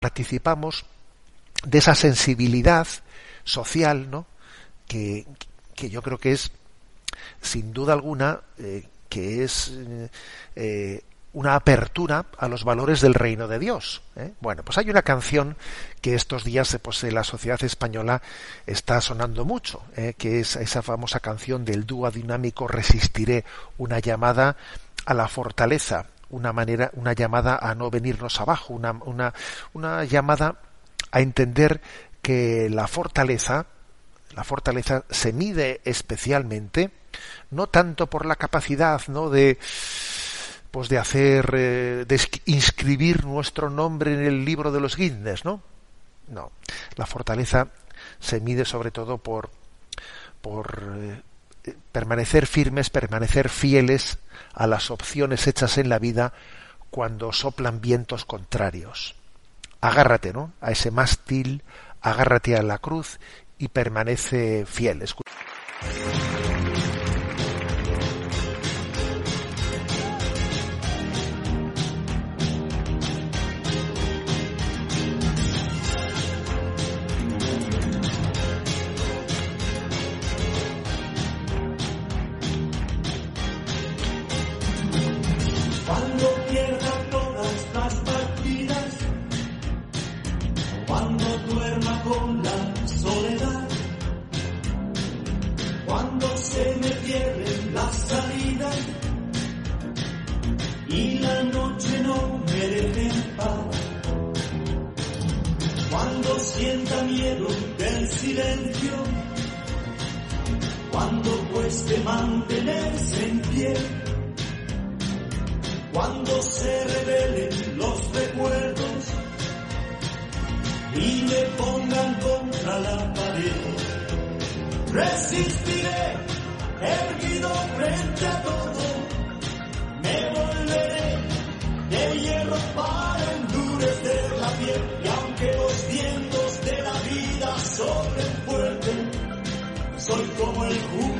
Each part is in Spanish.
participamos de esa sensibilidad social, ¿no? Que, yo creo que es, sin duda alguna, eh, que es eh, una apertura a los valores del reino de Dios. ¿eh? Bueno, pues hay una canción que estos días pues, en la sociedad española está sonando mucho, ¿eh? que es esa famosa canción del dúo dinámico Resistiré, una llamada a la fortaleza, una manera, una llamada a no venirnos abajo, una, una, una llamada a entender que la fortaleza, la fortaleza se mide especialmente no tanto por la capacidad, ¿no? de pues de hacer, eh, de inscribir nuestro nombre en el libro de los Guinness, ¿no? No. La fortaleza se mide sobre todo por, por eh, permanecer firmes, permanecer fieles a las opciones hechas en la vida cuando soplan vientos contrarios. Agárrate, ¿no? A ese mástil, agárrate a la cruz y permanece fiel. Cuando pierda todas las partidas, cuando duerma con la soledad, cuando se me pierden las salidas y la noche no me deje paz, cuando sienta miedo del silencio, cuando cueste mantener cuando se revelen los recuerdos y me pongan contra la pared. Resistiré, erguido frente a todo, me volveré de hierro para endurecer la piel y aunque los vientos de la vida sobren fuerte, soy como el jugo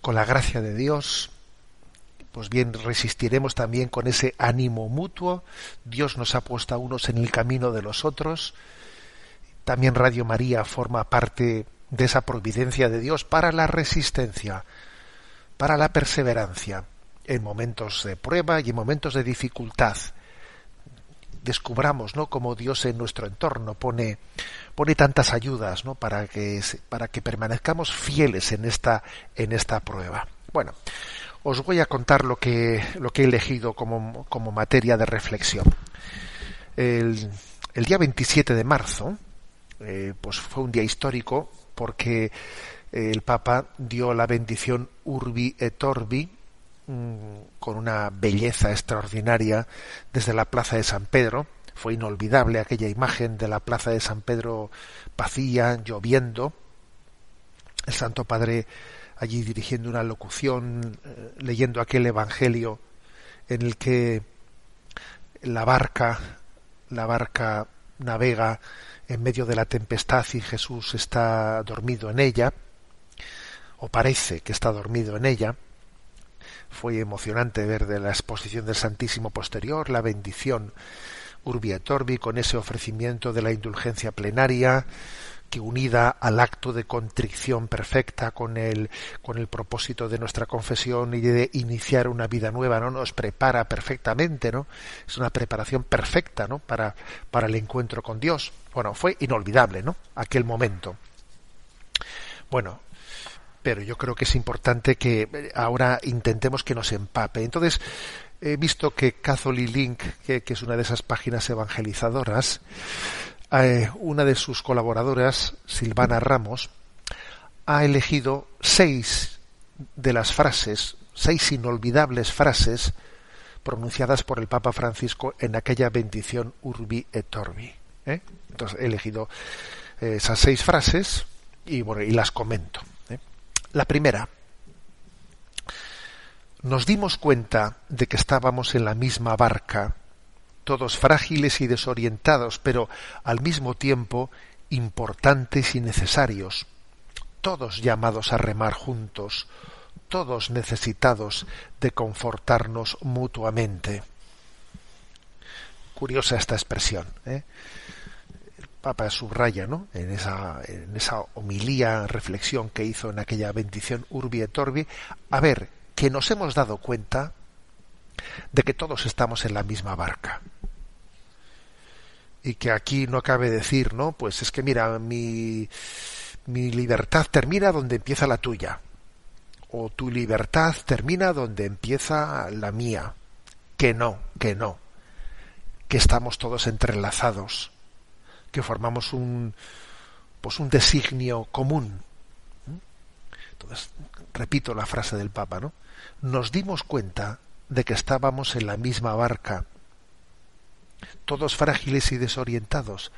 con la gracia de Dios, pues bien, resistiremos también con ese ánimo mutuo. Dios nos ha puesto a unos en el camino de los otros. también Radio María forma parte de esa providencia de Dios para la resistencia, para la perseverancia en momentos de prueba y en momentos de dificultad. Descubramos, ¿no? Cómo Dios en nuestro entorno pone, pone tantas ayudas, ¿no? Para que, para que permanezcamos fieles en esta, en esta prueba. Bueno, os voy a contar lo que, lo que he elegido como, como materia de reflexión. El, el día 27 de marzo, eh, pues fue un día histórico porque el Papa dio la bendición Urbi et Orbi con una belleza extraordinaria desde la plaza de San Pedro. Fue inolvidable aquella imagen de la plaza de San Pedro vacía, lloviendo. El Santo Padre allí dirigiendo una locución, eh, leyendo aquel Evangelio en el que la barca, la barca navega en medio de la tempestad y Jesús está dormido en ella, o parece que está dormido en ella. Fue emocionante ver de la exposición del Santísimo posterior la bendición Urbi et Orbi con ese ofrecimiento de la indulgencia plenaria, que unida al acto de contrición perfecta con el, con el propósito de nuestra confesión y de iniciar una vida nueva, ¿no? Nos prepara perfectamente, ¿no? Es una preparación perfecta, ¿no? Para, para el encuentro con Dios. Bueno, fue inolvidable, ¿no? Aquel momento. Bueno, pero yo creo que es importante que ahora intentemos que nos empape. Entonces, he visto que Catholic Link, que, es una de esas páginas evangelizadoras, eh, una de sus colaboradoras, Silvana Ramos, ha elegido seis de las frases, seis inolvidables frases pronunciadas por el Papa Francisco en aquella bendición Urbi et Orbi. ¿eh? Entonces he elegido eh, esas seis frases y, bueno, y las comento. La primera, nos dimos cuenta de que estábamos en la misma barca todos frágiles y desorientados, pero al mismo tiempo importantes y necesarios, todos llamados a remar juntos, todos necesitados de confortarnos mutuamente. Curiosa esta expresión. ¿eh? Papa subraya ¿no? en, esa, en esa homilía, reflexión que hizo en aquella bendición Urbi et Orbi, a ver, que nos hemos dado cuenta de que todos estamos en la misma barca. Y que aquí no cabe decir, ¿no? Pues es que mira, mi, mi libertad termina donde empieza la tuya. O tu libertad termina donde empieza la mía. Que no, que no. Que estamos todos entrelazados. Que formamos un, pues un designio común. Entonces, repito la frase del Papa, ¿no? Nos dimos cuenta de que estábamos en la misma barca, todos frágiles y desorientados,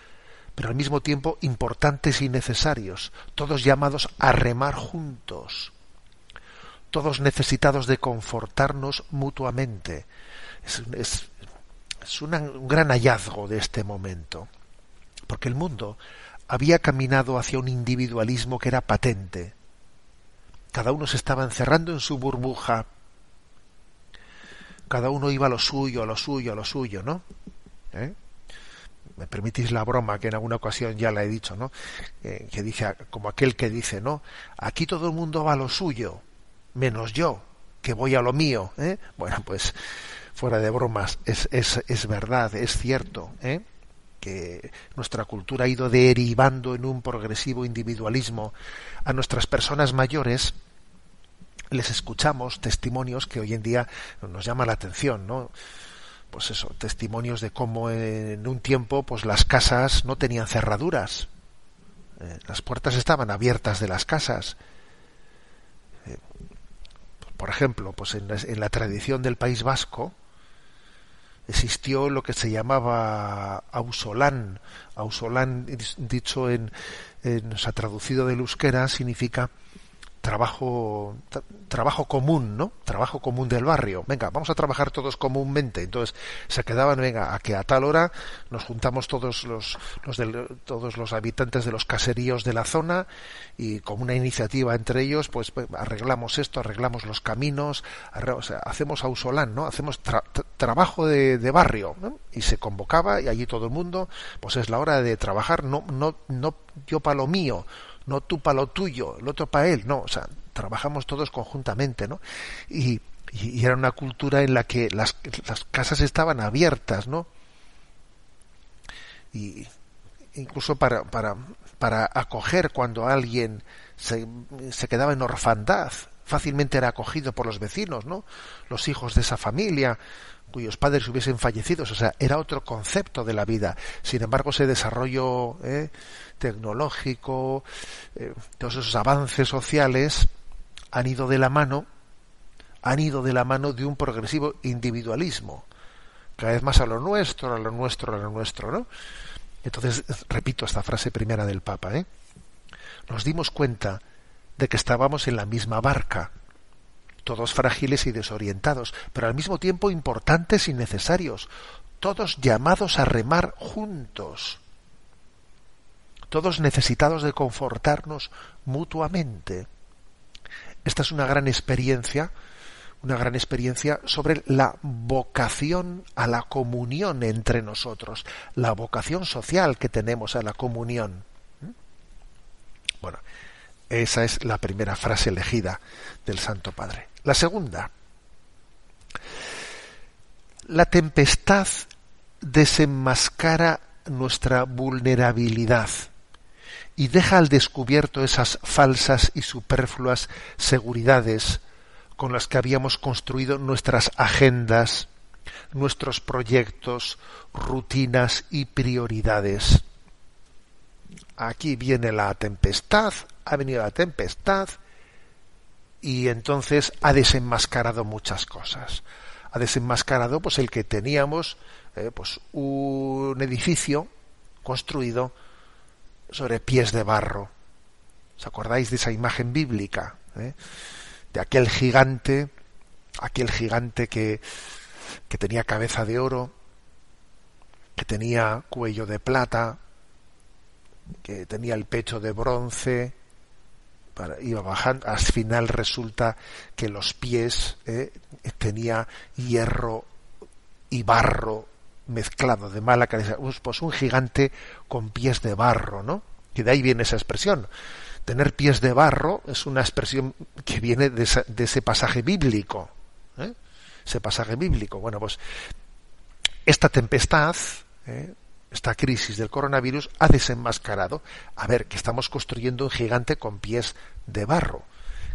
pero al mismo tiempo importantes y necesarios, todos llamados a remar juntos, todos necesitados de confortarnos mutuamente. Es, un gran hallazgo de este momento, porque el mundo había caminado hacia un individualismo que era patente. Cada uno se estaba encerrando en su burbuja, cada uno iba a lo suyo, a lo suyo, a lo suyo, ¿no? ¿Eh? Me permitís la broma que en alguna ocasión ya la he dicho, ¿no? que dice, como aquel que dice, ¿no? Aquí todo el mundo va a lo suyo, menos yo, que voy a lo mío, ¿eh? Bueno, pues fuera de bromas, es, es, es verdad, es cierto, ¿eh? Que nuestra cultura ha ido derivando en un progresivo individualismo a nuestras personas mayores les escuchamos testimonios que hoy en día nos llama la atención, ¿no? Pues eso, testimonios de cómo en un tiempo pues las casas no tenían cerraduras. Eh, las puertas estaban abiertas de las casas. Eh, por ejemplo, pues en, la tradición del País Vasco existió lo que se llamaba ausolán. Ausolán, dicho en, en o sea, traducido del euskera, significa trabajo trabajo común, ¿no? Trabajo común del barrio. Venga, vamos a trabajar todos comúnmente. Entonces se quedaban, venga, a que a tal hora nos juntamos todos los, los todos los habitantes de los caseríos de la zona y con una iniciativa entre ellos, pues, pues arreglamos esto, arreglamos los caminos, o sea, hacemos ausolán, ¿no? Hacemos trabajo de, de barrio, Y se convocaba y allí todo el mundo, pues es la hora de trabajar, no no no yo para lo mío no tú para lo tuyo, el otro para él, no, o sea, trabajamos todos conjuntamente, ¿no? Y, y, era una cultura en la que las, las casas estaban abiertas, ¿no? Y incluso para, para, para acoger cuando alguien se, se quedaba en orfandad, fácilmente era acogido por los vecinos, ¿no? Los hijos de esa familia, cuyos padres hubiesen fallecido, o sea, era otro concepto de la vida. Sin embargo, ese desarrollo ¿eh? tecnológico, eh, todos esos avances sociales han ido de la mano, han ido de la mano de un progresivo individualismo, cada vez más a lo nuestro, a lo nuestro, a lo nuestro, ¿no? Entonces, repito esta frase primera del Papa, ¿eh? Nos dimos cuenta de que estábamos en la misma barca, todos frágiles y desorientados, pero al mismo tiempo importantes y necesarios, todos llamados a remar juntos, todos necesitados de confortarnos mutuamente. Esta es una gran experiencia, una gran experiencia sobre la vocación a la comunión entre nosotros, la vocación social que tenemos a la comunión. ¿Mm? Bueno, esa es la primera frase elegida del Santo Padre. La segunda, la tempestad desenmascara nuestra vulnerabilidad y deja al descubierto esas falsas y superfluas seguridades con las que habíamos construido nuestras agendas, nuestros proyectos, rutinas y prioridades. Aquí viene la tempestad, ha venido la tempestad y entonces ha desenmascarado muchas cosas. Ha desenmascarado pues el que teníamos eh, pues un edificio construido sobre pies de barro. ¿Os acordáis de esa imagen bíblica? Eh? De aquel gigante, aquel gigante que, que tenía cabeza de oro, que tenía cuello de plata, que tenía el pecho de bronce, iba bajando, al final resulta que los pies eh, tenía hierro y barro mezclado de mala calidad, pues un gigante con pies de barro, ¿no? Que de ahí viene esa expresión. Tener pies de barro es una expresión que viene de, ese pasaje bíblico, ¿eh? ese pasaje bíblico. Bueno, pues esta tempestad, ¿eh? Esta crisis del coronavirus ha desenmascarado, a ver, que estamos construyendo un gigante con pies de barro,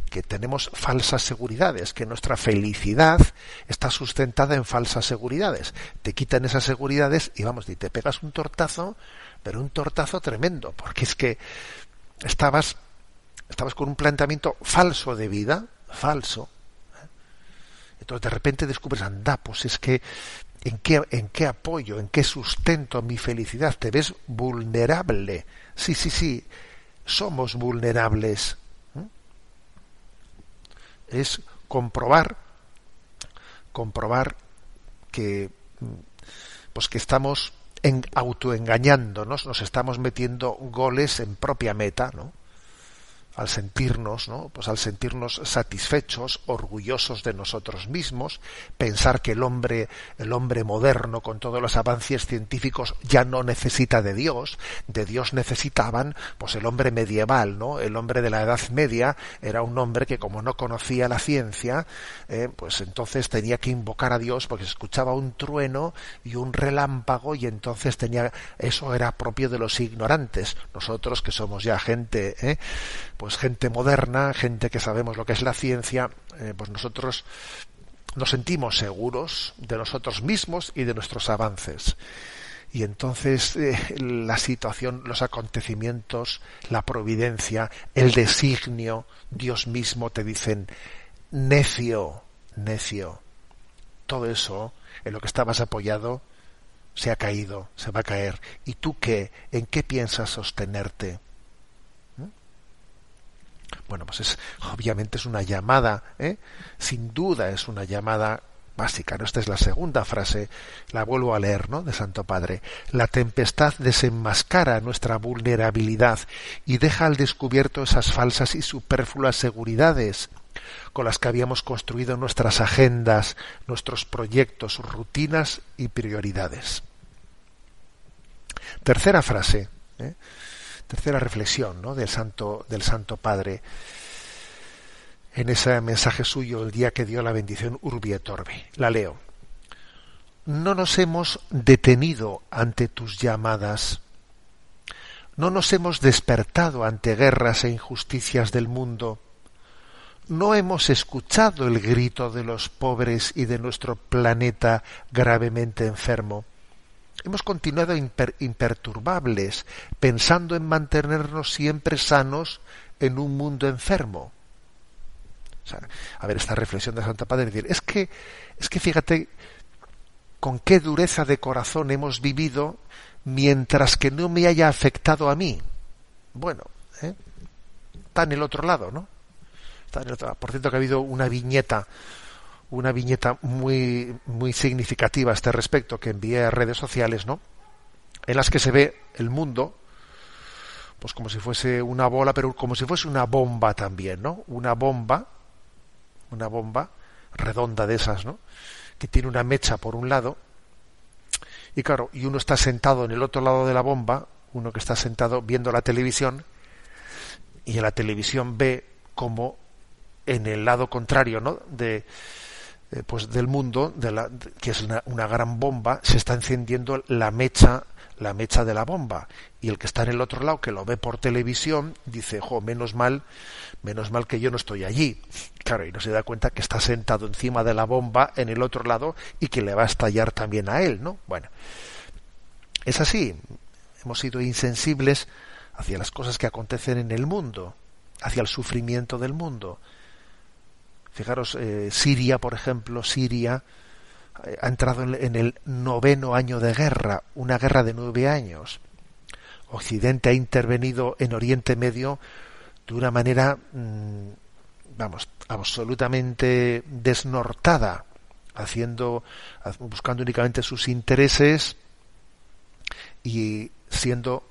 que tenemos falsas seguridades, que nuestra felicidad está sustentada en falsas seguridades. Te quitan esas seguridades y vamos, y te pegas un tortazo, pero un tortazo tremendo, porque es que estabas, estabas con un planteamiento falso de vida, falso. ¿eh? Entonces de repente descubres, anda, pues es que ¿En qué, ¿En qué apoyo, en qué sustento mi felicidad? Te ves vulnerable. Sí, sí, sí, somos vulnerables. ¿Mm? Es comprobar, comprobar que, pues que estamos en, autoengañándonos, nos estamos metiendo goles en propia meta, ¿no? Al sentirnos, ¿no? Pues al sentirnos satisfechos, orgullosos de nosotros mismos, pensar que el hombre, el hombre moderno con todos los avances científicos ya no necesita de Dios, de Dios necesitaban, pues el hombre medieval, ¿no? El hombre de la Edad Media era un hombre que como no conocía la ciencia, eh, pues entonces tenía que invocar a Dios porque escuchaba un trueno y un relámpago y entonces tenía, eso era propio de los ignorantes. Nosotros que somos ya gente, ¿eh? pues gente moderna, gente que sabemos lo que es la ciencia, eh, pues nosotros nos sentimos seguros de nosotros mismos y de nuestros avances. Y entonces eh, la situación, los acontecimientos, la providencia, el designio, Dios mismo te dicen, necio, necio. Todo eso en lo que estabas apoyado se ha caído, se va a caer. ¿Y tú qué? ¿En qué piensas sostenerte? Bueno, pues es obviamente es una llamada, ¿eh? sin duda es una llamada básica. ¿no? Esta es la segunda frase, la vuelvo a leer, ¿no? De Santo Padre. La tempestad desenmascara nuestra vulnerabilidad y deja al descubierto esas falsas y superfluas seguridades con las que habíamos construido nuestras agendas, nuestros proyectos, rutinas y prioridades. Tercera frase, ¿eh? Tercera reflexión ¿no? del, Santo, del Santo Padre en ese mensaje suyo el día que dio la bendición Urbi et Orbi. La leo. No nos hemos detenido ante tus llamadas. No nos hemos despertado ante guerras e injusticias del mundo. No hemos escuchado el grito de los pobres y de nuestro planeta gravemente enfermo hemos continuado imperturbables, pensando en mantenernos siempre sanos en un mundo enfermo. a ver, esta reflexión de Santa Padre, decir, es que, es que fíjate con qué dureza de corazón hemos vivido mientras que no me haya afectado a mí. Bueno, ¿eh? está en el otro lado, ¿no? Está en el otro lado. Por cierto, que ha habido una viñeta una viñeta muy, muy significativa a este respecto que envié a redes sociales, ¿no? En las que se ve el mundo, pues como si fuese una bola, pero como si fuese una bomba también, ¿no? Una bomba, una bomba redonda de esas, ¿no? Que tiene una mecha por un lado, y claro, y uno está sentado en el otro lado de la bomba, uno que está sentado viendo la televisión, y en la televisión ve como en el lado contrario, ¿no? De, eh, pues del mundo, de la, que es una, una, gran bomba, se está encendiendo la mecha, la mecha de la bomba. Y el que está en el otro lado, que lo ve por televisión, dice, jo, menos mal, menos mal que yo no estoy allí. Claro, y no se da cuenta que está sentado encima de la bomba en el otro lado y que le va a estallar también a él, ¿no? Bueno, es así. Hemos sido insensibles hacia las cosas que acontecen en el mundo, hacia el sufrimiento del mundo Fijaros, eh, Siria, por ejemplo, Siria eh, ha entrado en, el noveno año de guerra, una guerra de nueve años. Occidente ha intervenido en Oriente Medio de una manera, mm, vamos, absolutamente desnortada, haciendo, buscando únicamente sus intereses y siendo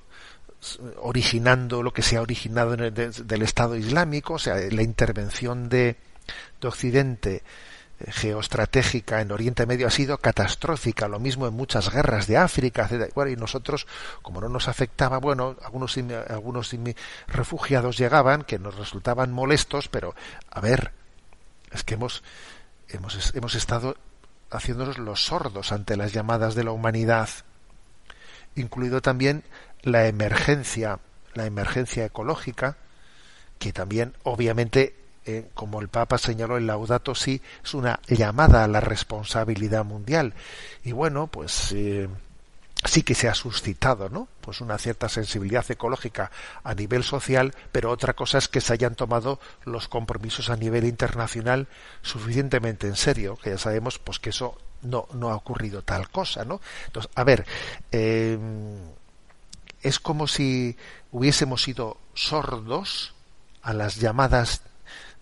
originando lo que se ha originado en el, del Estado Islámico, o sea, la intervención de, de Occidente eh, geoestratégica en Oriente Medio ha sido catastrófica, lo mismo en muchas guerras de África, y nosotros, como no nos afectaba, bueno, algunos, algunos refugiados llegaban que nos resultaban molestos, pero a ver, es que hemos, hemos, hemos estado haciéndonos los sordos ante las llamadas de la humanidad, incluido también la emergencia, la emergencia ecológica, que también obviamente eh, como el Papa señaló en Laudato Si, es una llamada a la responsabilidad mundial. Y bueno, pues eh, sí que se ha suscitado, ¿no? Pues una cierta sensibilidad ecológica a nivel social, pero otra cosa es que se hayan tomado los compromisos a nivel internacional suficientemente en serio, que ya sabemos, pues que eso no, no ha ocurrido tal cosa, ¿no? Entonces, a ver, eh, es como si hubiésemos sido sordos a las llamadas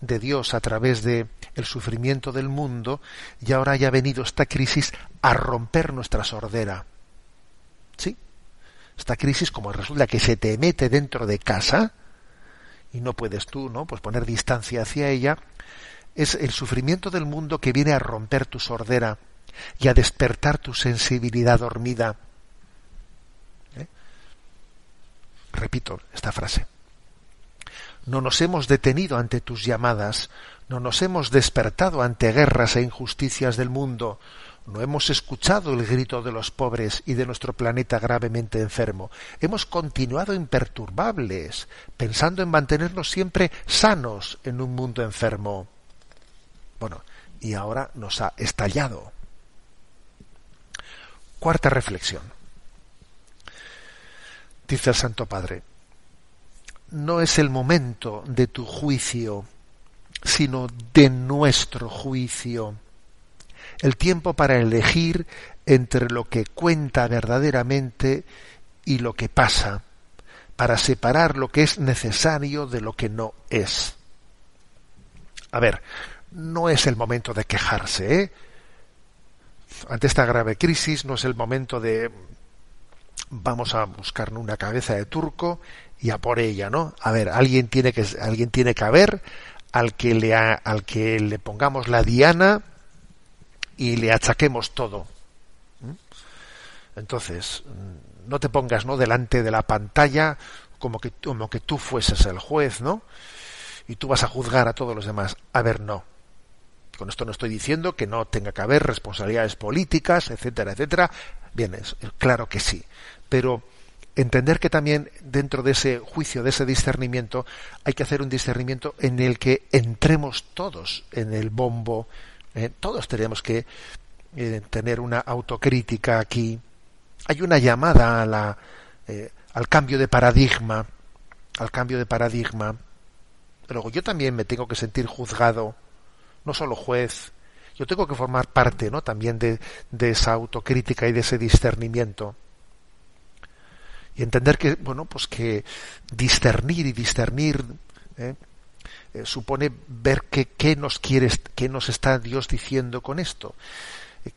de Dios a través de el sufrimiento del mundo y ahora haya venido esta crisis a romper nuestra sordera. ¿Sí? Esta crisis como resulta que se te mete dentro de casa y no puedes tú, ¿no? Pues poner distancia hacia ella, es el sufrimiento del mundo que viene a romper tu sordera y a despertar tu sensibilidad dormida. ¿Eh? Repito esta frase no nos hemos detenido ante tus llamadas, no nos hemos despertado ante guerras e injusticias del mundo, no hemos escuchado el grito de los pobres y de nuestro planeta gravemente enfermo. Hemos continuado imperturbables, pensando en mantenernos siempre sanos en un mundo enfermo. Bueno, y ahora nos ha estallado. Cuarta reflexión. Dice el Santo Padre, no es el momento de tu juicio, sino de nuestro juicio. El tiempo para elegir entre lo que cuenta verdaderamente y lo que pasa, para separar lo que es necesario de lo que no es. A ver, no es el momento de quejarse, ¿eh? Ante esta grave crisis no es el momento de vamos a buscar una cabeza de turco y a por ella, ¿no? A ver, alguien tiene que alguien tiene que haber al que le al que le pongamos la diana y le achaquemos todo. Entonces, no te pongas, ¿no? delante de la pantalla como que como que tú fueses el juez, ¿no? Y tú vas a juzgar a todos los demás. A ver, no. Con esto no estoy diciendo que no tenga que haber responsabilidades políticas, etcétera, etcétera. Bien, es, claro que sí. Pero entender que también dentro de ese juicio, de ese discernimiento, hay que hacer un discernimiento en el que entremos todos en el bombo. Eh, todos tenemos que eh, tener una autocrítica aquí. Hay una llamada a la, eh, al cambio de paradigma, al cambio de paradigma. Luego yo también me tengo que sentir juzgado no solo juez, yo tengo que formar parte ¿no? también de, esa autocrítica y de ese discernimiento. Y entender que, bueno, pues que discernir y discernir ¿eh? Eh, supone ver qué nos quiere, qué nos está Dios diciendo con esto,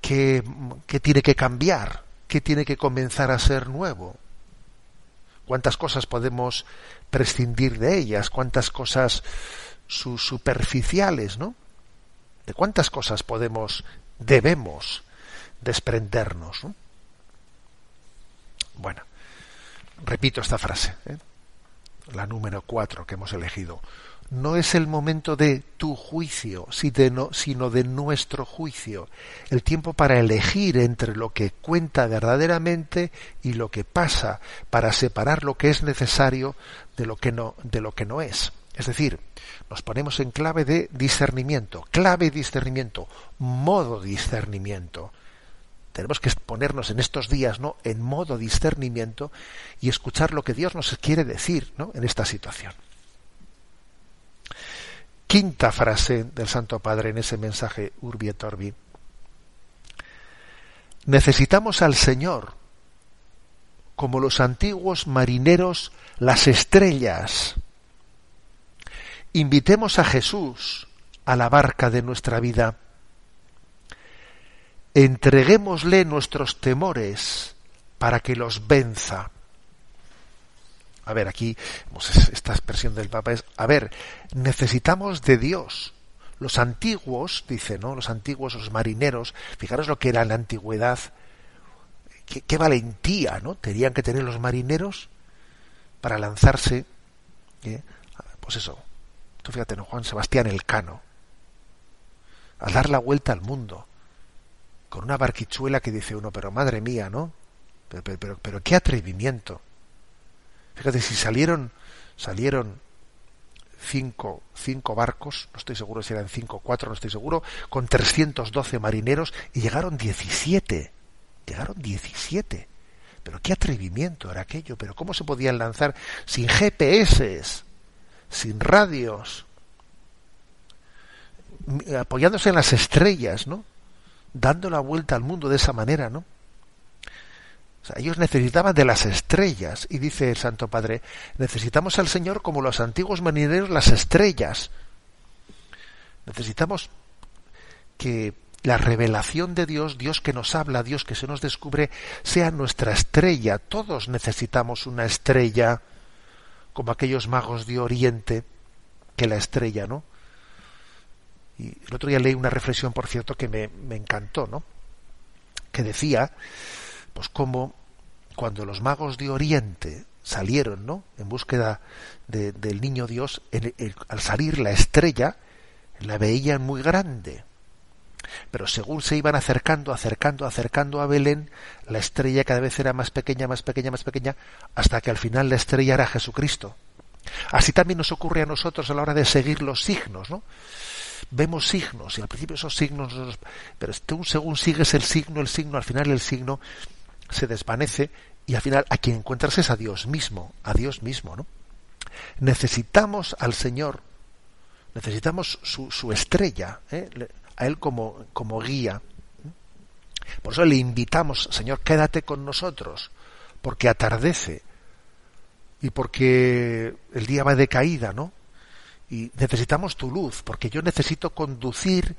qué, qué tiene que cambiar, qué tiene que comenzar a ser nuevo cuántas cosas podemos prescindir de ellas, cuántas cosas superficiales, ¿no? De cuántas cosas podemos, debemos desprendernos. Bueno, repito esta frase, ¿eh? la número cuatro que hemos elegido. No es el momento de tu juicio, sino de nuestro juicio. El tiempo para elegir entre lo que cuenta verdaderamente y lo que pasa, para separar lo que es necesario de lo que no, de lo que no es. Es decir, nos ponemos en clave de discernimiento, clave discernimiento, modo discernimiento. Tenemos que ponernos en estos días, ¿no? En modo discernimiento y escuchar lo que Dios nos quiere decir, ¿no? En esta situación. Quinta frase del Santo Padre en ese mensaje Urbi et Orbi. Necesitamos al Señor como los antiguos marineros las estrellas Invitemos a Jesús a la barca de nuestra vida. Entreguémosle nuestros temores para que los venza. A ver, aquí esta expresión del Papa es, a ver, necesitamos de Dios. Los antiguos, dice, ¿no? Los antiguos, los marineros, fijaros lo que era la antigüedad, qué, qué valentía, ¿no? Tenían que tener los marineros para lanzarse, ¿eh? pues eso, fíjate, ¿no? Juan Sebastián Elcano, al dar la vuelta al mundo, con una barquichuela que dice uno, pero madre mía, ¿no? Pero, pero, pero, qué atrevimiento. Fíjate, si salieron, salieron cinco, cinco barcos, no estoy seguro si eran cinco o cuatro, no estoy seguro, con 312 marineros y llegaron 17. Llegaron 17. Pero qué atrevimiento era aquello, pero cómo se podían lanzar sin GPS, sin radios, apoyándose en las estrellas, ¿no? Dando la vuelta al mundo de esa manera, ¿no? Ellos necesitaban de las estrellas, y dice el Santo Padre, necesitamos al Señor como los antiguos marineros las estrellas. Necesitamos que la revelación de Dios, Dios que nos habla, Dios que se nos descubre, sea nuestra estrella. Todos necesitamos una estrella como aquellos magos de Oriente, que la estrella, ¿no? Y el otro día leí una reflexión, por cierto, que me, encantó, ¿no? Que decía, pues cómo cuando los magos de Oriente salieron, ¿no? En búsqueda del niño Dios, al salir la estrella, la veían muy grande. Pero según se iban acercando, acercando, acercando a Belén, la estrella cada vez era más pequeña, más pequeña, más pequeña, hasta que al final la estrella era Jesucristo. Así también nos ocurre a nosotros a la hora de seguir los signos, ¿no? Vemos signos y al principio esos signos, pero según sigues el signo, el signo, al final el signo se desvanece y al final a quien encuentras es a Dios mismo, a Dios mismo, ¿no? Necesitamos al Señor, necesitamos su, su estrella, ¿eh? A Él como, como guía. Por eso le invitamos, Señor, quédate con nosotros, porque atardece y porque el día va de caída, ¿no? Y necesitamos tu luz, porque yo necesito conducir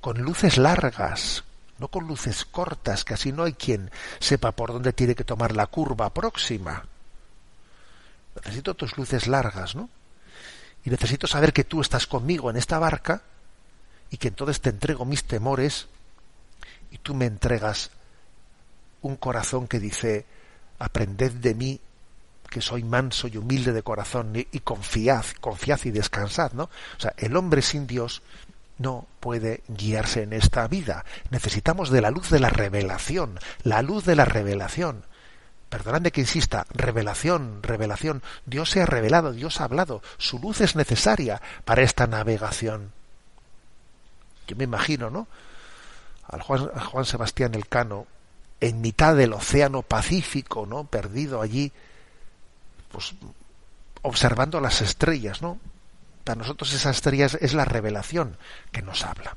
con luces largas, no con luces cortas, que así no hay quien sepa por dónde tiene que tomar la curva próxima. Necesito tus luces largas, ¿no? Y necesito saber que tú estás conmigo en esta barca y que entonces te entrego mis temores y tú me entregas un corazón que dice, aprended de mí que soy manso y humilde de corazón y, confiad, confiad y descansad, ¿no? O sea, el hombre sin Dios no puede guiarse en esta vida. Necesitamos de la luz de la revelación, la luz de la revelación. Perdonadme que insista, revelación, revelación. Dios se ha revelado, Dios ha hablado. Su luz es necesaria para esta navegación. Yo me imagino, ¿no? Al Juan, Juan Sebastián Elcano, en mitad del océano Pacífico, ¿no? Perdido allí, pues observando las estrellas, ¿no? Para nosotros esas estrellas es la revelación que nos habla.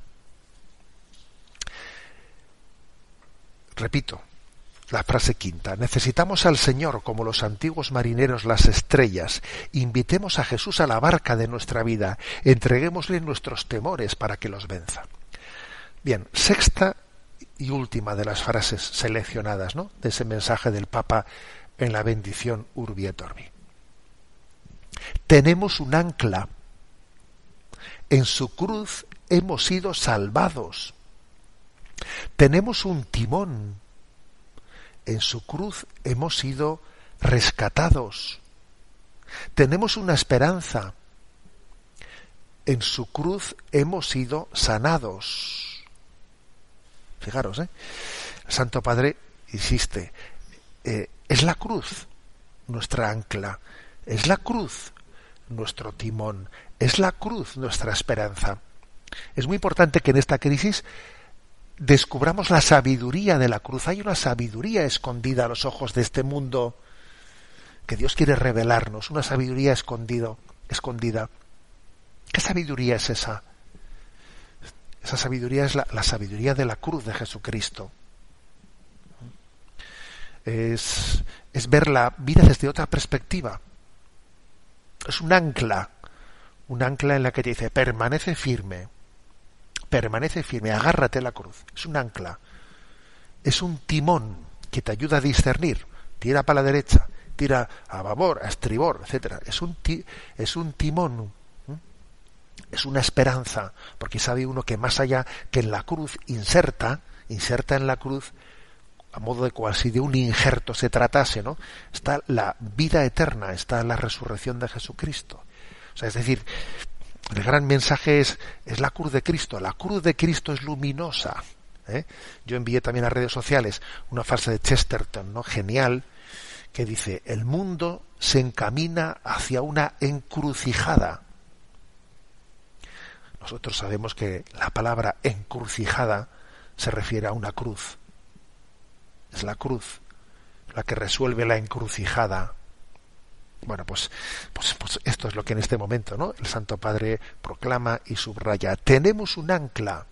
Repito, la frase quinta. Necesitamos al Señor como los antiguos marineros las estrellas. Invitemos a Jesús a la barca de nuestra vida. Entreguémosle nuestros temores para que los venza. Bien, sexta y última de las frases seleccionadas ¿no? de ese mensaje del Papa en la bendición Urbi et Orbi. Tenemos un ancla en su cruz hemos sido salvados. Tenemos un timón. En su cruz hemos sido rescatados. Tenemos una esperanza. En su cruz hemos sido sanados. Fijaros, ¿eh? Santo Padre insiste, eh, es la cruz nuestra ancla, es la cruz nuestro timón, es la cruz nuestra esperanza. Es muy importante que en esta crisis descubramos la sabiduría de la cruz. Hay una sabiduría escondida a los ojos de este mundo que Dios quiere revelarnos, una sabiduría escondido, escondida. ¿Qué sabiduría es esa? Esa sabiduría es la, sabiduría de la cruz de Jesucristo. Es, es ver la vida desde otra perspectiva es un ancla, un ancla en la que te dice, permanece firme, permanece firme, agárrate a la cruz, es un ancla, es un timón que te ayuda a discernir, tira para la derecha, tira a babor, a estribor, etcétera, es un es un timón, es una esperanza, porque sabe uno que más allá que en la cruz inserta, inserta en la cruz a modo de cual si de un injerto se tratase, ¿no? Está la vida eterna, está la resurrección de Jesucristo. O sea, es decir, el gran mensaje es, es la cruz de Cristo. La cruz de Cristo es luminosa. ¿eh? Yo envié también a redes sociales una frase de Chesterton, ¿no? Genial, que dice, el mundo se encamina hacia una encrucijada. Nosotros sabemos que la palabra encrucijada se refiere a una cruz es la cruz la que resuelve la encrucijada. Bueno, pues, pues, pues, esto es lo que en este momento ¿no? el Santo Padre proclama y subraya. Tenemos un ancla.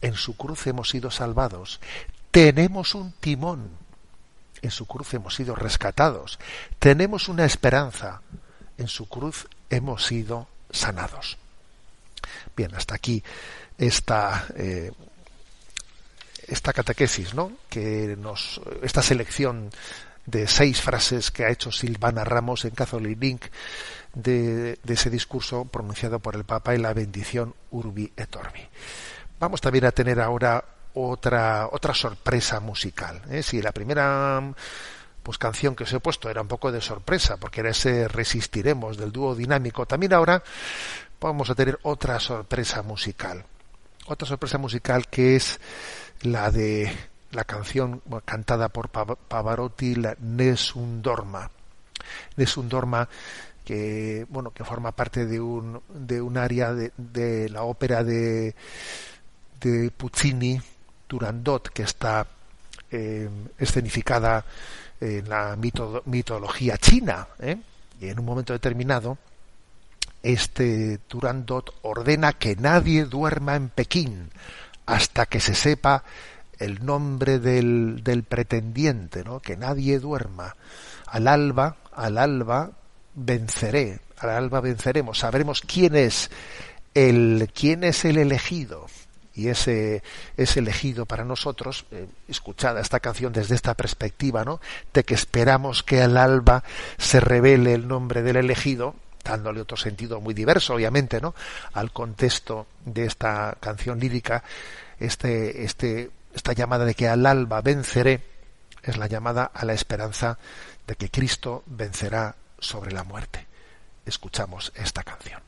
En su cruz hemos sido salvados. Tenemos un timón. En su cruz hemos sido rescatados. Tenemos una esperanza. En su cruz hemos sido sanados. Bien, hasta aquí esta eh, esta catequesis, ¿no? Que nos, esta selección de seis frases que ha hecho Silvana Ramos en Catholic Link de, ese discurso pronunciado por el Papa en la bendición Urbi et Orbi. Vamos también a tener ahora otra otra sorpresa musical. ¿eh? Si la primera pues canción que os he puesto era un poco de sorpresa porque era ese resistiremos del dúo dinámico, también ahora vamos a tener otra sorpresa musical. Otra sorpresa musical que es la de la canción cantada por Pavarotti, la Nessun Dorma. Nessun Dorma que bueno que forma parte de un de un área de, de la ópera de de Puccini Turandot que está eh, escenificada en la mitología china ¿eh? y en un momento determinado este Turandot ordena que nadie duerma en Pekín hasta que se sepa el nombre del, del pretendiente, ¿no? que nadie duerma. Al alba, al alba venceré, al alba venceremos, sabremos quién es el quién es el elegido y ese es elegido para nosotros, eh, escuchada esta canción desde esta perspectiva, ¿no? De que esperamos que al alba se revele el nombre del elegido, dándole otro sentido muy diverso, obviamente, ¿no? Al contexto de esta canción lírica, este, este, esta llamada de que al alba venceré, es la llamada a la esperanza de que Cristo vencerá sobre la muerte. Escuchamos esta canción.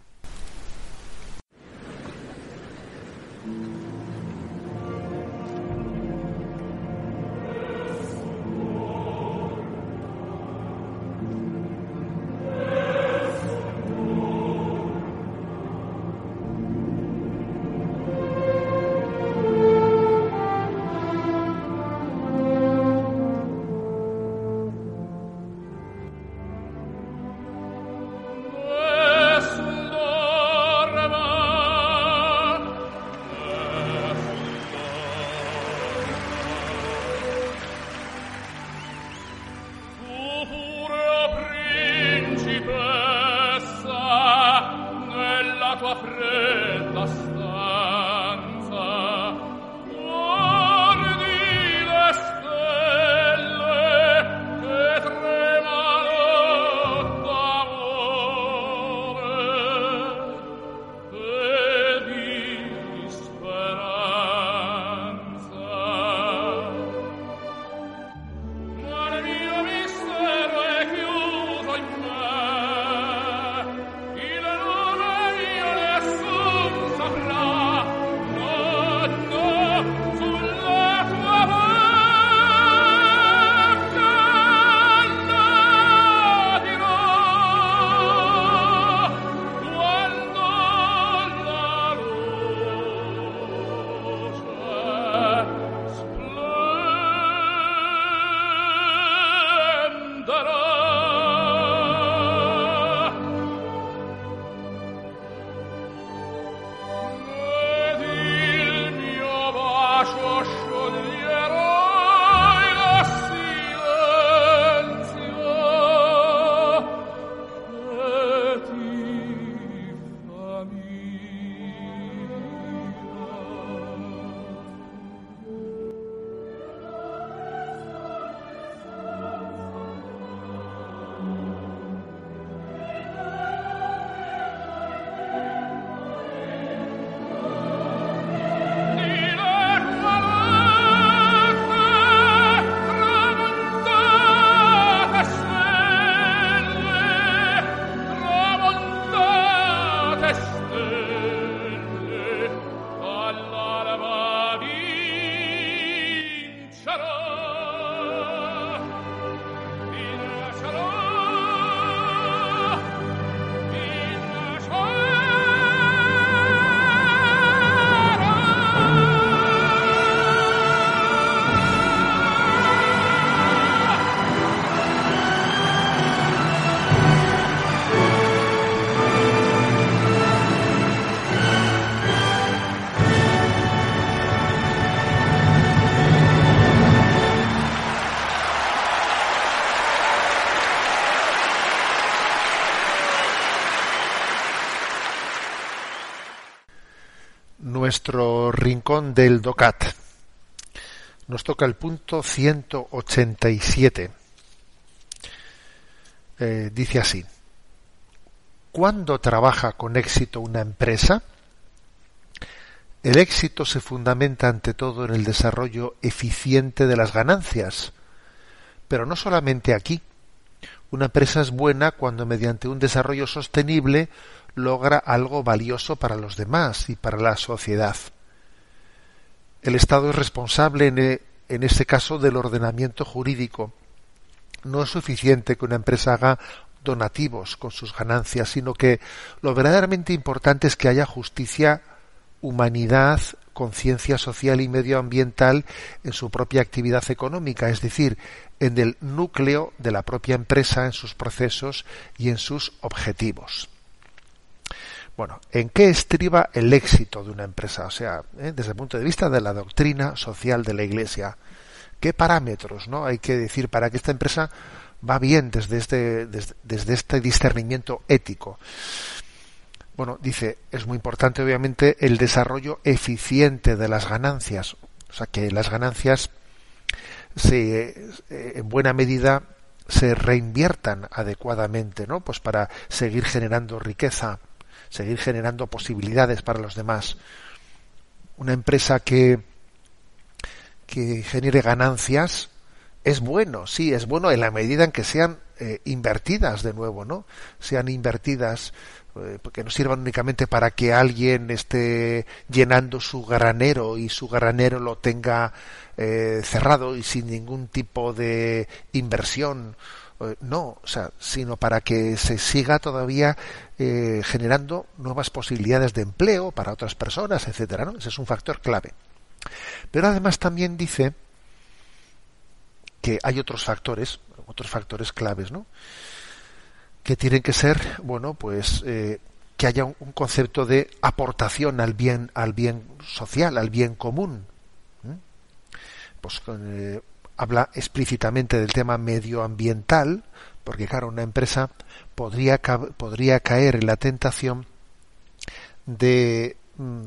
la tua fretta sta nuestro rincón del DOCAT. Nos toca el punto 187. Eh, dice así. ¿Cuándo trabaja con éxito una empresa? El éxito se fundamenta ante todo en el desarrollo eficiente de las ganancias. Pero no solamente aquí. Una empresa es buena cuando mediante un desarrollo sostenible logra algo valioso para los demás y para la sociedad. El Estado es responsable en, e, en este caso del ordenamiento jurídico. No es suficiente que una empresa haga donativos con sus ganancias, sino que lo verdaderamente importante es que haya justicia, humanidad, conciencia social y medioambiental en su propia actividad económica, es decir, en el núcleo de la propia empresa, en sus procesos y en sus objetivos. Bueno, ¿en qué estriba el éxito de una empresa? O sea, ¿eh? desde el punto de vista de la doctrina social de la Iglesia, ¿qué parámetros no hay que decir para que esta empresa va bien desde este, desde, este discernimiento ético. Bueno, dice, es muy importante obviamente el desarrollo eficiente de las ganancias, o sea, que las ganancias se, eh, en buena medida se reinviertan adecuadamente, ¿no? Pues para seguir generando riqueza, seguir generando posibilidades para los demás. Una empresa que que genere ganancias es bueno, sí, es bueno en la medida en que sean eh, invertidas de nuevo, ¿no? Sean invertidas eh, porque no sirvan únicamente para que alguien esté llenando su granero y su granero lo tenga eh, cerrado y sin ningún tipo de inversión no, o sea, sino para que se siga todavía generando nuevas posibilidades de empleo para otras personas, etcétera, ¿no? Ese es un factor clave. Pero además también dice que hay otros factores, otros factores claves, ¿no? Que tienen que ser, bueno, pues eh, que haya un, concepto de aportación al bien, al bien social, al bien común. Pues eh, habla explícitamente del tema medioambiental, porque claro, una empresa podría, podría caer en la tentación de mm,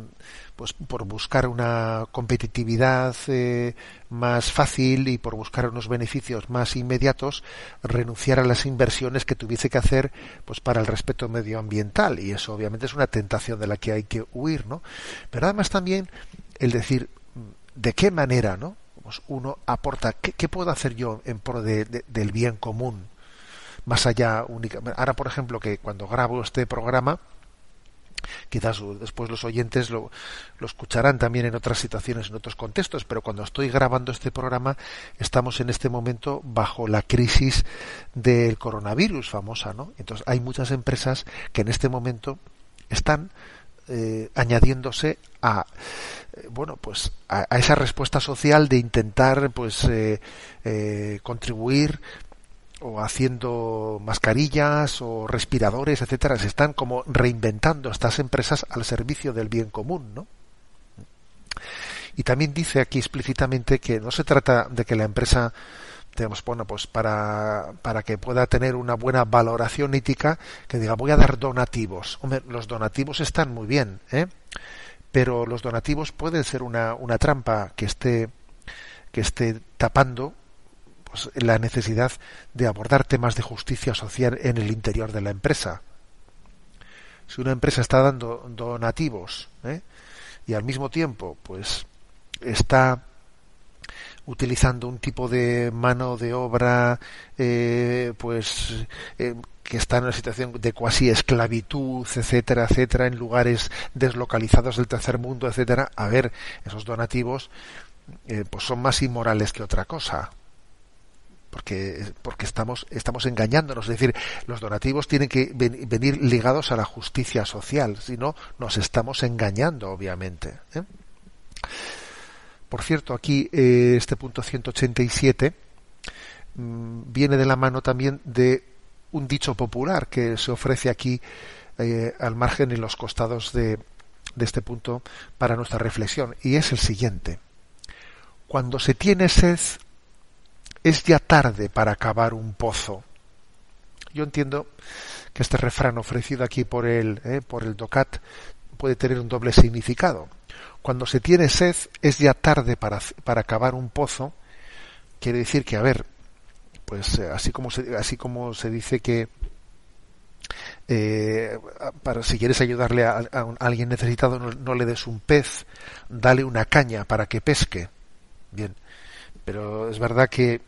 pues por buscar una competitividad eh, más fácil y por buscar unos beneficios más inmediatos renunciar a las inversiones que tuviese que hacer pues para el respeto medioambiental. Y eso obviamente es una tentación de la que hay que huir no pero además también el decir de qué manera no pues uno aporta qué, puedo hacer yo en pro del bien común más allá únicamente ahora por ejemplo que cuando grabo este programa Quizás después los oyentes lo, escucharán también en otras situaciones, en otros contextos, pero cuando estoy grabando este programa estamos en este momento bajo la crisis del coronavirus famosa, ¿no? Entonces hay muchas empresas que en este momento están eh, añadiéndose a eh, bueno pues a, esa respuesta social de intentar pues eh, contribuir o haciendo mascarillas o respiradores, etcétera, se están como reinventando estas empresas al servicio del bien común, ¿no? Y también dice aquí explícitamente que no se trata de que la empresa bueno, pues para, para que pueda tener una buena valoración ética, que diga, voy a dar donativos. Hombre, los donativos están muy bien, ¿eh? pero los donativos pueden ser una, una trampa que esté, que esté tapando pues, la necesidad de abordar temas de justicia social en el interior de la empresa. Si una empresa está dando donativos ¿eh? y al mismo tiempo pues está utilizando un tipo de mano de obra eh, pues eh, que está en una situación de cuasi esclavitud etcétera etcétera en lugares deslocalizados del tercer mundo etcétera a ver esos donativos pues son más inmorales que otra cosa porque, porque estamos, estamos engañándonos. Es decir, los donativos tienen que venir ligados a la justicia social, si no, nos estamos engañando, obviamente. ¿eh? Por cierto, aquí eh, este punto 187 mm, viene de la mano también de un dicho popular que se ofrece aquí eh, al margen en los costados de, este punto para nuestra reflexión, y es el siguiente. Cuando se tiene sed, es ya tarde para cavar un pozo. Yo entiendo que este refrán ofrecido aquí por el, eh, por el DOCAT puede tener un doble significado. Cuando se tiene sed es ya tarde para, para cavar un pozo. Quiere decir que, a ver, pues eh, así como se, así como se dice que eh, para si quieres ayudarle a, alguien necesitado no, no, le des un pez, dale una caña para que pesque. Bien, pero es verdad que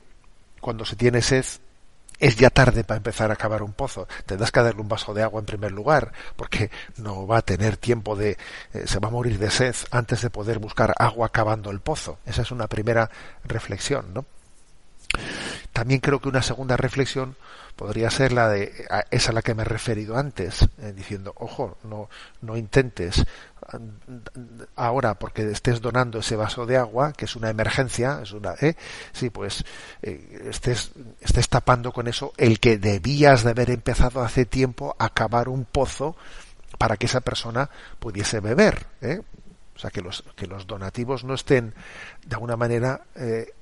cuando se tiene sed, es ya tarde para empezar a cavar un pozo. Tendrás que darle un vaso de agua en primer lugar, porque no va a tener tiempo de, eh, se va a morir de sed antes de poder buscar agua cavando el pozo. Esa es una primera reflexión, ¿no? También creo que una segunda reflexión podría ser la de esa a la que me he referido antes, eh, diciendo, ojo, no, no intentes ahora porque estés donando ese vaso de agua, que es una emergencia, es una, ¿eh? sí, pues eh, estés, estés tapando con eso el que debías de haber empezado hace tiempo a cavar un pozo para que esa persona pudiese beber, ¿eh? o sea que los que los donativos no estén de alguna manera eh,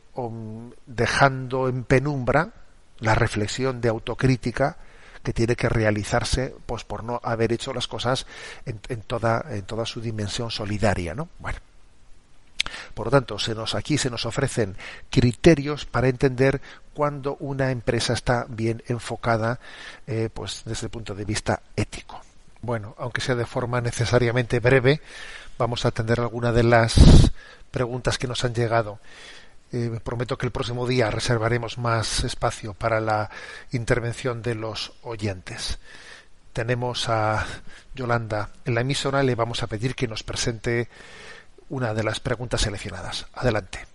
dejando en penumbra la reflexión de autocrítica que tiene que realizarse pues por no haber hecho las cosas en, toda en toda su dimensión solidaria no bueno. Por lo tanto se nos aquí se nos ofrecen criterios para entender cuando una empresa está bien enfocada eh, pues desde el punto de vista ético. Bueno aunque sea de forma necesariamente breve vamos a atender alguna de las preguntas que nos han llegado eh, prometo que el próximo día reservaremos más espacio para la intervención de los oyentes. Tenemos a Yolanda en la emisora, le vamos a pedir que nos presente una de las preguntas seleccionadas. Adelante.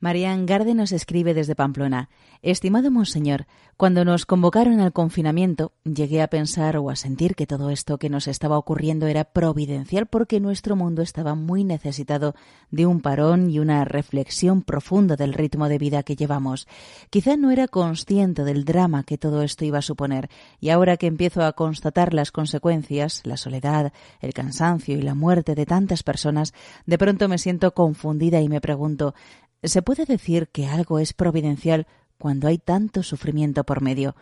Marian Garde nos escribe desde Pamplona. Estimado Monseñor, cuando nos convocaron al confinamiento, llegué a pensar o a sentir que todo esto que nos estaba ocurriendo era providencial porque nuestro mundo estaba muy necesitado de un parón y una reflexión profunda del ritmo de vida que llevamos. Quizá no era consciente del drama que todo esto iba a suponer, y ahora que empiezo a constatar las consecuencias, la soledad, el cansancio y la muerte de tantas personas, de pronto me siento confundida y me pregunto ¿Se puede decir que algo es providencial cuando hay tanto sufrimiento por medio?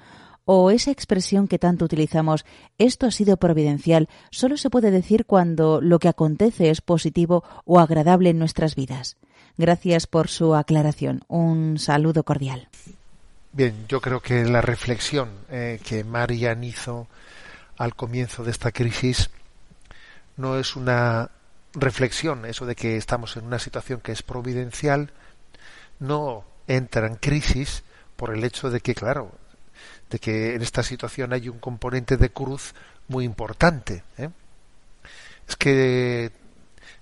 ¿O esa expresión que tanto utilizamos, esto ha sido providencial, solo se puede decir cuando lo que acontece es positivo o agradable en nuestras vidas? Gracias por su aclaración. Un saludo cordial. Bien, yo creo que la reflexión eh, que Marian hizo al comienzo de esta crisis no es una reflexión, eso de que estamos en una situación que es providencial, no entra en crisis por el hecho de que, claro, de que en esta situación hay un componente de cruz muy importante. ¿eh? Es que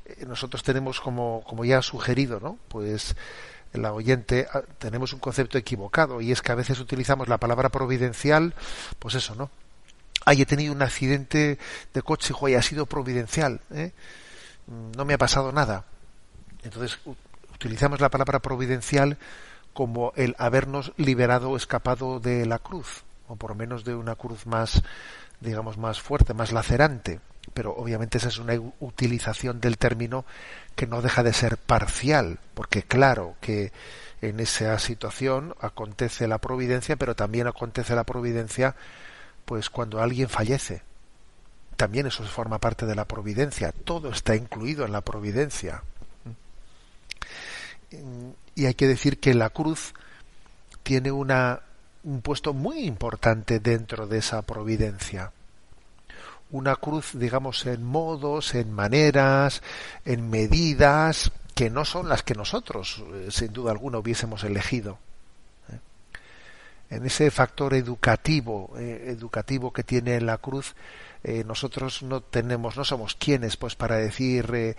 eh, nosotros tenemos, como, como ya ha sugerido, ¿no? Pues la oyente, ah, tenemos un concepto equivocado y es que a veces utilizamos la palabra providencial, pues eso, ¿no? Ay, he tenido un accidente de coche, y ha sido providencial, ¿eh? No me ha pasado nada. Entonces utilizamos la palabra providencial como el habernos liberado escapado de la cruz, o por lo menos de una cruz más, digamos, más fuerte, más lacerante. Pero obviamente esa es una utilización del término que no deja de ser parcial, porque claro que en esa situación acontece la providencia, pero también acontece la providencia pues cuando alguien fallece. También eso forma parte de la providencia, todo está incluido en la providencia y hay que decir que la cruz tiene una, un puesto muy importante dentro de esa providencia. Una cruz, digamos, en modos, en maneras, en medidas que no son las que nosotros, eh, sin duda alguna, hubiésemos elegido. ¿eh? En ese factor educativo, eh, educativo que tiene la cruz, nosotros no tenemos, no somos quienes, pues, para decir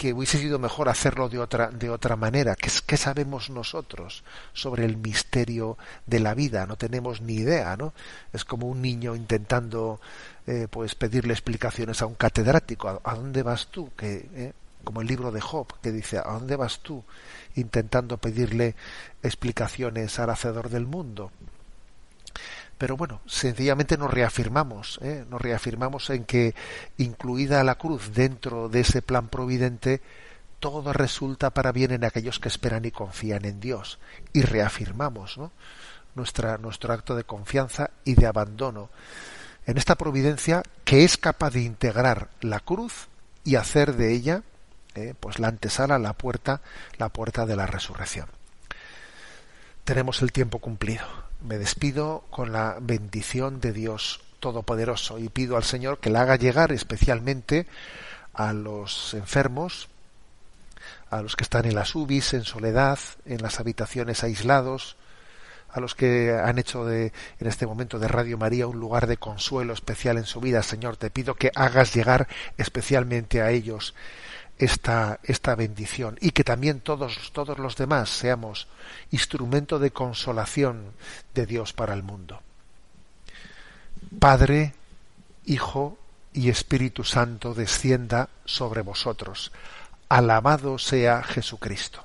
que hubiese sido mejor hacerlo de otra, de otra manera. ¿Qué, ¿Qué, sabemos nosotros sobre el misterio de la vida? No tenemos ni idea, ¿no? Es como un niño intentando eh, pues pedirle explicaciones a un catedrático. ¿A, dónde vas tú? Que, eh, como el libro de Job, que dice, ¿a dónde vas tú? Intentando pedirle explicaciones al hacedor del mundo pero bueno, sencillamente nos reafirmamos, ¿eh? nos reafirmamos en que incluida la cruz dentro de ese plan providente, todo resulta para bien en aquellos que esperan y confían en Dios. Y reafirmamos nuestro acto de confianza y de abandono en esta providencia que es capaz de integrar la cruz y hacer de ella ¿eh? pues la antesala, la puerta, la puerta de la resurrección. Tenemos el tiempo cumplido me despido con la bendición de Dios Todopoderoso y pido al Señor que la haga llegar especialmente a los enfermos, a los que están en las UBIs, en soledad, en las habitaciones aislados, a los que han hecho de, en este momento de Radio María un lugar de consuelo especial en su vida. Señor, te pido que hagas llegar especialmente a ellos esta, esta bendición y que también todos, todos los demás seamos instrumento de consolación de Dios para el mundo. Padre, Hijo y Espíritu Santo descienda sobre vosotros. Alabado sea Jesucristo.